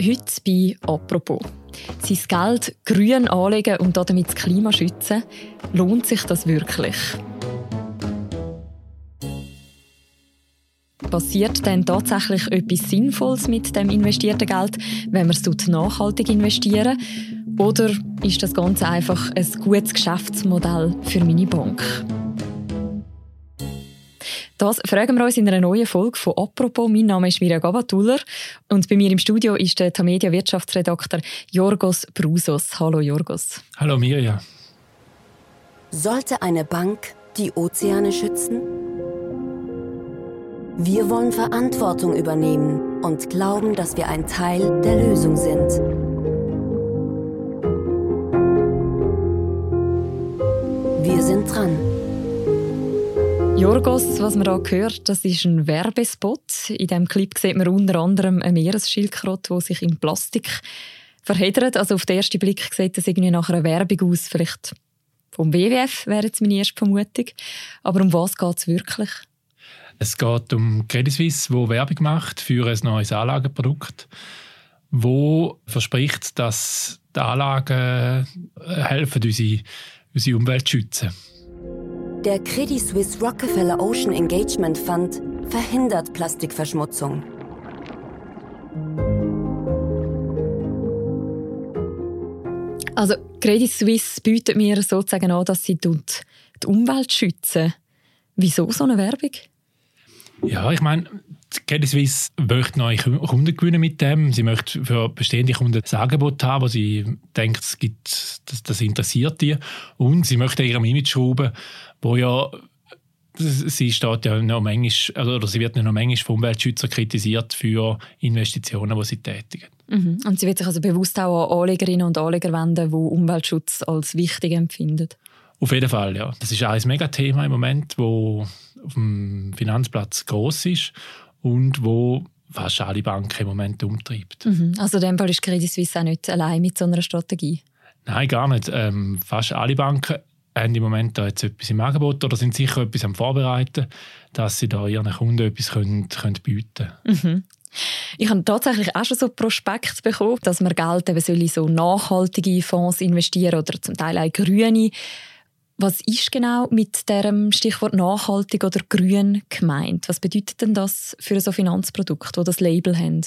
Heute bei «Apropos». Sein Geld grün anlegen und damit das Klima schützen, lohnt sich das wirklich? Passiert denn tatsächlich etwas Sinnvolles mit dem investierten Geld, wenn man es nachhaltig investieren? Oder ist das Ganze einfach ein gutes Geschäftsmodell für meine Bank? Das fragen wir uns in einer neuen Folge von «Apropos». Mein Name ist Mirja Gavatuller und bei mir im Studio ist der Tamedia Wirtschaftsredakteur Jorgos Brusos. Hallo Jorgos. Hallo Mirja. Sollte eine Bank die Ozeane schützen? Wir wollen Verantwortung übernehmen und glauben, dass wir ein Teil der Lösung sind. Jorgos, was man da hört, das ist ein Werbespot. In diesem Clip sieht man unter anderem eine Meeresschildkröte, die sich in Plastik verheddert. Also auf den ersten Blick sieht das irgendwie nach einer Werbung aus. Vielleicht vom WWF wäre jetzt meine erste Vermutung. Aber um was geht es wirklich? Es geht um Credit Suisse, wo Werbung macht für ein neues Anlageprodukt, wo verspricht, dass die Anlagen helfen, unsere, unsere Umwelt zu schützen. Der Credit Suisse Rockefeller Ocean Engagement Fund verhindert Plastikverschmutzung. Also Credit Suisse bietet mir sozusagen an, dass sie die Umwelt schützen. Wieso so eine Werbung? Ja, ich meine, Credit Suisse möchte neue Kunden gewinnen mit dem. Sie möchte für bestehende Kunden ein Angebot haben, wo sie denkt, es gibt, das, das interessiert die. Und sie möchte ihrem Image schrauben, wo ja sie steht ja noch manchmal, also, oder sie wird ja noch manchmal von Umweltschützern kritisiert für Investitionen, die sie tätigen. Mhm. Und sie wird sich also bewusst auch an Anlegerinnen und Anleger wenden, die Umweltschutz als wichtig empfinden. Auf jeden Fall, ja. Das ist ein Megathema im Moment, wo auf dem Finanzplatz groß ist und wo fast alle Banken im Moment umtreibt. Mhm. Also in dem Fall ist Credit Suisse auch nicht allein mit so einer Strategie? Nein, gar nicht. Ähm, fast alle Banken haben im Moment da jetzt etwas im Angebot oder sind sicher etwas am Vorbereiten, dass sie da ihren Kunden etwas können, können bieten können. Mhm. Ich habe tatsächlich auch schon so Prospekt bekommen, dass man Geld eben soll in so nachhaltige Fonds investieren oder zum Teil auch grüne. Was ist genau mit dem Stichwort nachhaltig oder grün gemeint? Was bedeutet denn das für so Finanzprodukt, wo das Label haben?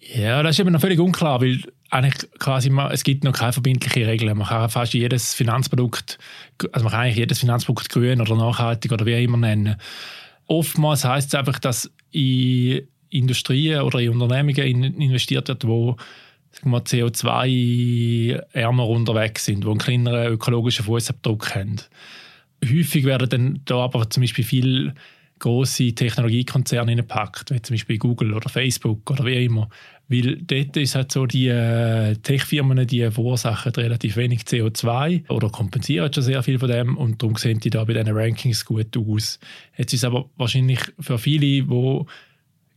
Ja, das ist eben noch völlig unklar, weil eigentlich quasi es gibt noch keine verbindliche Regeln. Man kann fast jedes Finanzprodukt, also man kann eigentlich jedes Finanzprodukt grün oder nachhaltig oder wie immer nennen. Oftmals heißt es einfach, dass in Industrien oder in Unternehmungen investiert wird, wo CO2-ärmer unterwegs sind, die einen kleineren ökologischen Fußabdruck haben. Häufig werden dann da aber zum Beispiel viele große Technologiekonzerne gepackt, wie zum Beispiel Google oder Facebook oder wie immer. Weil dort ist halt so, die äh, Tech-Firmen, die verursachen relativ wenig CO2 oder kompensieren schon sehr viel von dem und darum sehen die da bei diesen Rankings gut aus. Jetzt ist aber wahrscheinlich für viele, die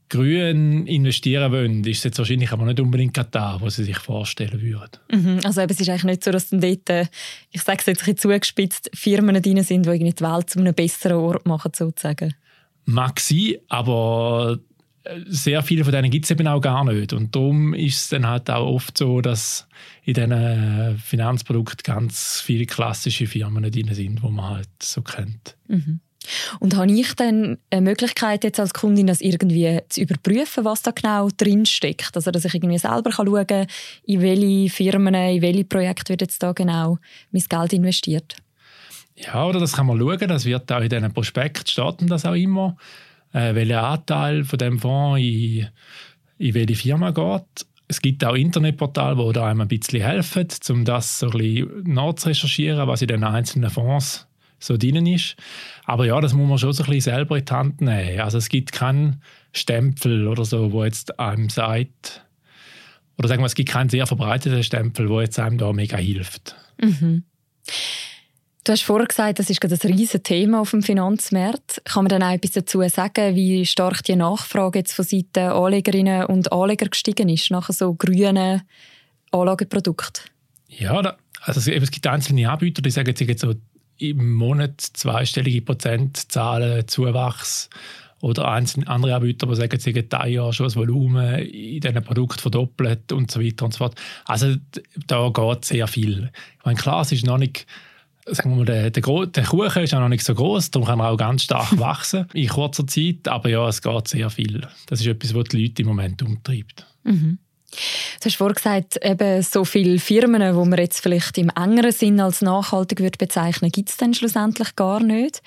grün investieren wollen, ist es jetzt wahrscheinlich aber nicht unbedingt Katar, was sie sich vorstellen würden. Mhm. Also eben, es ist eigentlich nicht so, dass dann dort, äh, ich sage es jetzt ein bisschen zugespitzt, Firmen drin sind, die irgendwie die Welt zu einem besseren Ort machen, sozusagen. Mag sein, aber äh, sehr viele von denen gibt es eben auch gar nicht. Und darum ist es dann halt auch oft so, dass in diesen Finanzprodukten ganz viele klassische Firmen drin sind, die man halt so kennt. Mhm. Und habe ich dann eine Möglichkeit jetzt als Kundin, das irgendwie zu überprüfen, was da genau drin steckt? Also, dass ich irgendwie selber schauen kann, in welche Firmen, in welche Projekte wird jetzt da genau mein Geld investiert? Ja, oder das kann man schauen. Das wird auch in diesen Prospekt steht das auch immer, äh, welcher Anteil von dem Fonds in, in welche Firma geht. Es gibt auch Internetportale, die einem ein bisschen helfen, um das so ein bisschen was in den einzelnen Fonds so drin ist. Aber ja, das muss man schon so ein bisschen selber in die Hand nehmen. Also es gibt keinen Stempel oder so, wo jetzt einem sagt, oder sagen wir, es gibt keinen sehr verbreiteten Stempel, wo jetzt einem da mega hilft. Mhm. Du hast vorher gesagt, das ist gerade ein riesiges Thema auf dem Finanzmarkt. Kann man dann auch etwas dazu sagen, wie stark die Nachfrage jetzt von Seiten Anlegerinnen und Anleger gestiegen ist nach so grünen Anlageprodukten? Ja, da, also es gibt einzelne Anbieter, die sagen jetzt so im Monat zweistellige Prozentzahlen Zuwachs Oder andere Anbieter, die sagen, sie haben ein Jahr schon das Volumen in diesen Produkten verdoppelt und so weiter und so fort. Also da geht sehr viel. Ich meine, klar, es ist noch nicht sagen wir mal, der, der, der Kuchen ist auch noch nicht so groß, darum kann er auch ganz stark wachsen in kurzer Zeit. Aber ja, es geht sehr viel. Das ist etwas, was die Leute im Moment umtreibt. Mhm. Du hast vorhin gesagt, eben so viele Firmen, die man jetzt vielleicht im engeren Sinn als nachhaltig würde bezeichnen, gibt es dann schlussendlich gar nicht.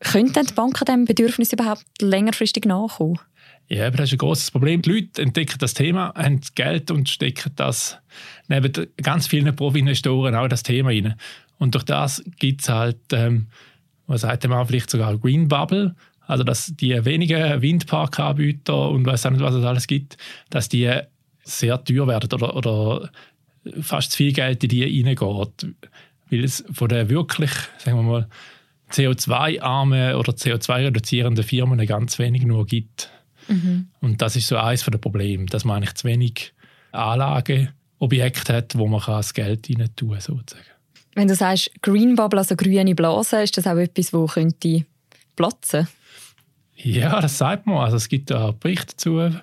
Könnten die Banken dem Bedürfnis überhaupt längerfristig nachkommen? Ja, aber das ist ein großes Problem. Die Leute entdecken das Thema, haben Geld und stecken das neben ganz vielen Profi-Investoren auch das Thema rein. Und durch das gibt es halt, ähm, was sagt man vielleicht sogar Green Bubble, also dass die wenigen Windparkanbieter und weiß auch nicht, was es alles gibt, dass die sehr teuer werden oder, oder fast zu viel Geld in die reingeht. Weil es von den wirklich, sagen wir mal, CO2-armen oder CO2-reduzierenden Firmen ganz wenig nur gibt. Mhm. Und das ist so eines der Probleme, dass man eigentlich zu wenig Anlageobjekte hat, wo man das Geld rein tun kann, sozusagen. Wenn du sagst Green Bubble, also grüne Blase, ist das auch etwas, wo könnte platzen? Ja, das sagt man. Also es gibt da Berichte dazu,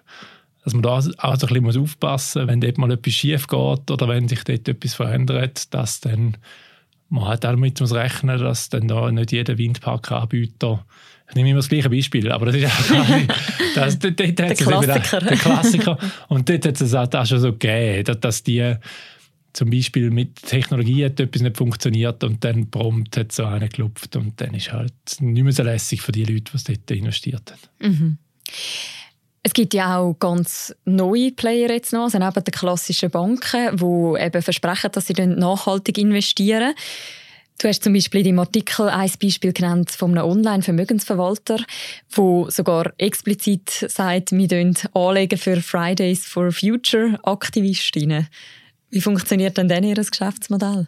dass man da auch so ein bisschen aufpassen muss, wenn dort mal etwas schief geht oder wenn sich dort etwas verändert, dass dann man halt damit muss rechnen, dass dann da nicht jeder Windparkanbieter ich nehme immer das gleiche Beispiel, aber das ist auch das, dort, dort der Klassiker. Der, der Klassiker. Und dort hat es auch schon so gegeben, dass die zum Beispiel mit Technologie hat etwas nicht funktioniert und dann prompt hat so einer geklopft und dann ist halt nicht mehr so lässig für die Leute, die dort investiert haben. Mhm. Es gibt ja auch ganz neue Player jetzt noch, also neben den klassischen Banken, die eben versprechen, dass sie nachhaltig investieren. Du hast zum Beispiel in deinem Artikel ein Beispiel genannt von einem Online-Vermögensverwalter, wo sogar explizit sagt, wir anlegen für Fridays for Future Aktivistinnen. Wie funktioniert denn denn Ihr Geschäftsmodell?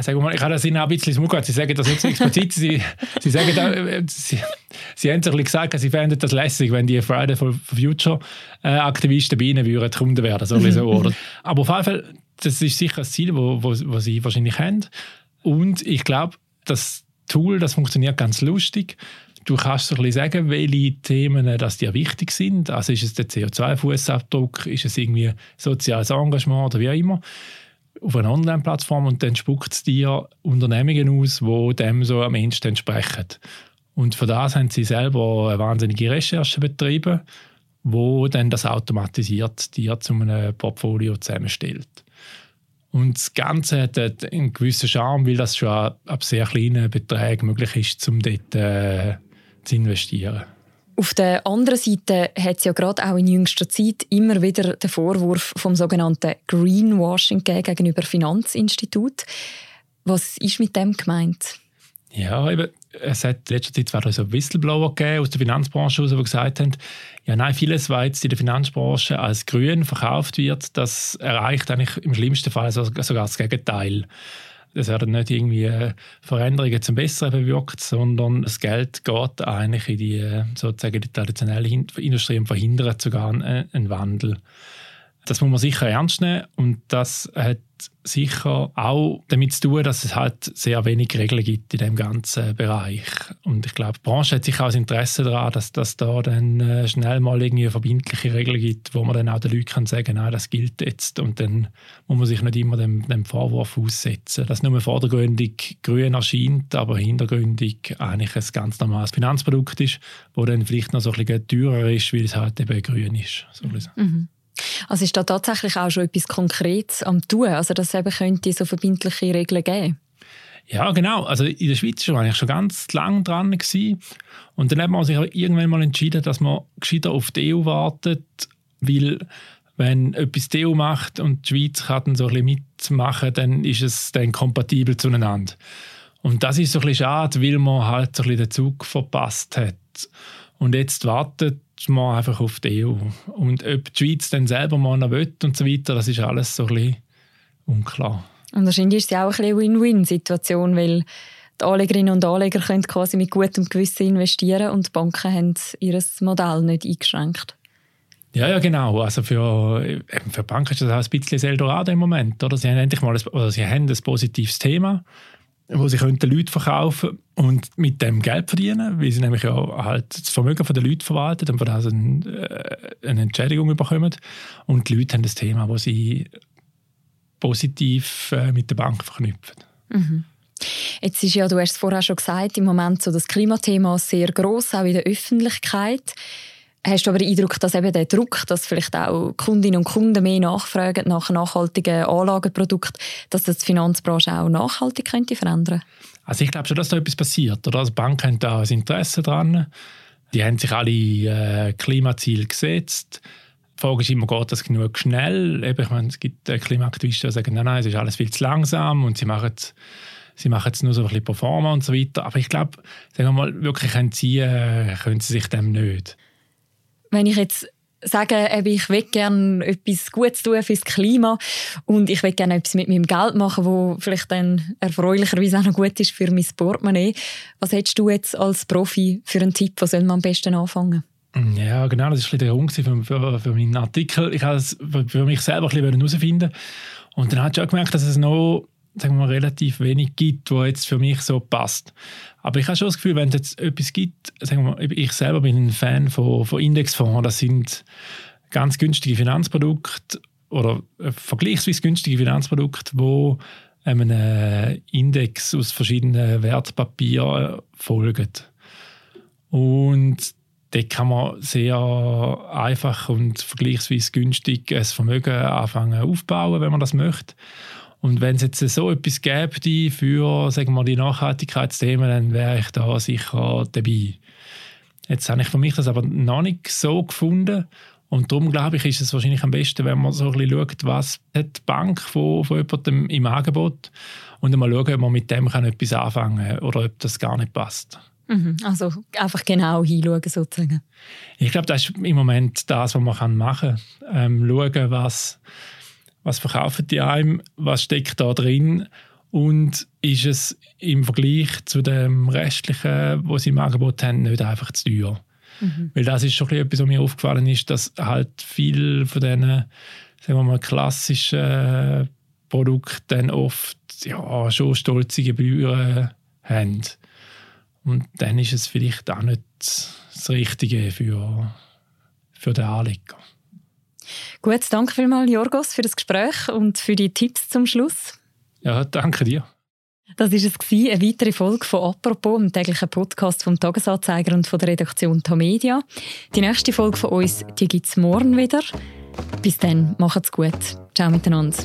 Sag mal, ich habe das Ihnen auch ein bisschen zugehört. Sie sagen das nicht so explizit. Sie, Sie, sagen da, äh, Sie, Sie haben sich gesagt, Sie fänden das lässig, wenn die Friday for Future äh, Aktivisten bei Ihnen würden, Kunden werden. So so, oder? Aber auf jeden Fall, das ist sicher ein Ziel, wo, wo, wo Sie wahrscheinlich haben. Und ich glaube, das Tool, das funktioniert ganz lustig. Du kannst so ein bisschen sagen, welche Themen äh, dass dir wichtig sind. Also ist es der CO2-Fußabdruck, ist es irgendwie soziales Engagement oder wie auch immer auf einer Online-Plattform und dann spuckt es dir Unternehmungen aus, die dem so am Ende entsprechen. Und für das haben sie selber eine wahnsinnige Recherche betrieben, wo dann das automatisiert dir zu einem Portfolio zusammenstellt. Und das Ganze hat einen gewissen Charme, weil das schon ab sehr kleinen Beträgen möglich ist, um dort äh, zu investieren. Auf der anderen Seite hat es ja gerade auch in jüngster Zeit immer wieder den Vorwurf vom sogenannten Greenwashing gegenüber Finanzinstituten. Was ist mit dem gemeint? Ja, eben, es hat in letzter Zeit zwar so Whistleblower gegeben aus der Finanzbranche, die gesagt haben, ja nein, vieles, was jetzt in der Finanzbranche als grün verkauft wird, das erreicht eigentlich im schlimmsten Fall sogar das Gegenteil es werden nicht irgendwie äh, Veränderungen zum Besseren bewirkt, sondern das Geld geht eigentlich in die, äh, sozusagen die traditionelle Industrie und verhindert sogar einen Wandel. Das muss man sicher ernst nehmen und das hat sicher auch damit zu tun, dass es halt sehr wenig Regeln gibt in dem ganzen Bereich. Und ich glaube, die Branche hat sicher auch das Interesse daran, dass, dass da dann äh, schnell mal irgendwie verbindliche Regeln gibt, wo man dann auch den Leuten kann sagen kann, das gilt jetzt. Und dann muss man sich nicht immer dem, dem Vorwurf aussetzen, dass nur vordergründig grün erscheint, aber hintergründig eigentlich ein ganz normales Finanzprodukt ist, wo dann vielleicht noch so ein bisschen teurer ist, weil es halt eben grün ist. So mhm. Also ist da tatsächlich auch schon etwas Konkretes am tun, also dass es eben könnte so verbindliche Regeln geben? Ja, genau. Also in der Schweiz war eigentlich schon ganz lang dran gewesen. und dann hat man sich irgendwann mal entschieden, dass man gescheiter auf die EU wartet, weil wenn etwas die EU macht und die Schweiz kann dann so ein bisschen mitmachen, dann ist es dann kompatibel zueinander. Und das ist so ein schade, weil man halt so ein den Zug verpasst hat. Und jetzt wartet man einfach auf die EU. Und ob die Schweiz dann selber mal noch will und so weiter, das ist alles so ein bisschen unklar. Und wahrscheinlich ist es ja auch ein eine Win-Win-Situation, weil die Anlegerinnen und Anleger können quasi mit gutem Gewissen investieren und die Banken haben ihr Modell nicht eingeschränkt. Ja, ja, genau. Also für, für Banken ist das auch ein bisschen Eldorado im Moment. Oder? Sie haben endlich mal ein, oder sie haben ein positives Thema wo sie könnten Leute verkaufen und mit dem Geld verdienen, weil sie nämlich ja halt das Vermögen der Leute verwalten und von das eine, äh, eine Entschädigung bekommen. Und die Leute haben das Thema, wo sie positiv äh, mit der Bank verknüpfen. Mhm. Jetzt ist ja, du hast es vorher schon gesagt, im Moment so das Klimathema sehr groß, auch in der Öffentlichkeit. Hast du aber den Eindruck, dass eben der Druck, dass vielleicht auch Kundinnen und Kunden mehr nachfragen nach nachhaltigen Anlagenprodukten, dass das die Finanzbranche auch nachhaltig könnte verändern? Also ich glaube schon, dass da etwas passiert. Oder? Also Banken haben da ein Interesse dran. Die haben sich alle äh, Klimaziele gesetzt. Die Frage ist immer, geht das genug schnell? Eben, ich meine, es gibt äh, Klimaaktivisten, die sagen, nein, nein, es ist alles viel zu langsam und sie machen sie machen es nur so ein bisschen Performer und so weiter. Aber ich glaube, sagen wir mal, wirklich entziehen äh, können sie sich dem nicht wenn ich jetzt sage, ich will gerne etwas Gutes tun fürs Klima und ich will gerne etwas mit meinem Geld machen, wo vielleicht dann erfreulicherweise auch noch gut ist für mein Portemonnaie. Was hättest du jetzt als Profi für einen Tipp, wo soll man am besten anfangen? Ja, genau, das war der Grund für, für, für meinen Artikel. Ich wollte es für mich selber herausfinden. Und dann habe ich auch gemerkt, dass es noch sagen wir mal, relativ wenig gibt, wo jetzt für mich so passt. Aber ich habe schon das Gefühl, wenn es jetzt etwas gibt, sagen wir mal, ich selber bin ein Fan von, von Indexfonds, das sind ganz günstige Finanzprodukte oder äh, vergleichsweise günstige Finanzprodukte, wo einem Index aus verschiedenen Wertpapieren folgen. Und da kann man sehr einfach und vergleichsweise günstig ein Vermögen anfangen aufbauen, wenn man das möchte. Und wenn es jetzt so etwas gäbe für sagen wir, die Nachhaltigkeitsthemen, dann wäre ich da sicher dabei. Jetzt habe ich für mich das aber noch nicht so gefunden. Und darum glaube ich, ist es wahrscheinlich am besten, wenn man so ein bisschen schaut, was hat die Bank von, von jemandem im Angebot und mal schauen, ob man mit dem kann etwas anfangen kann oder ob das gar nicht passt. Mhm, also einfach genau hinschauen sozusagen. Ich glaube, das ist im Moment das, was man machen kann. Ähm, schauen, was was verkaufen die einem, was steckt da drin und ist es im Vergleich zu dem restlichen, was sie im Angebot haben, nicht einfach zu teuer. Mhm. Weil das ist schon etwas, was mir aufgefallen ist, dass halt viel von diesen, sagen wir mal, klassischen Produkten dann oft ja, schon stolze Gebühren haben. Und dann ist es vielleicht auch nicht das Richtige für, für den Anleger. Gut, danke vielmals, Jorgos, für das Gespräch und für die Tipps zum Schluss. Ja, danke dir. Das war es, eine weitere Folge von «Apropos», dem täglichen Podcast vom Tagesanzeiger und von der Redaktion Tamedia. Die nächste Folge von uns gibt es morgen wieder. Bis dann, macht's gut. Ciao miteinander.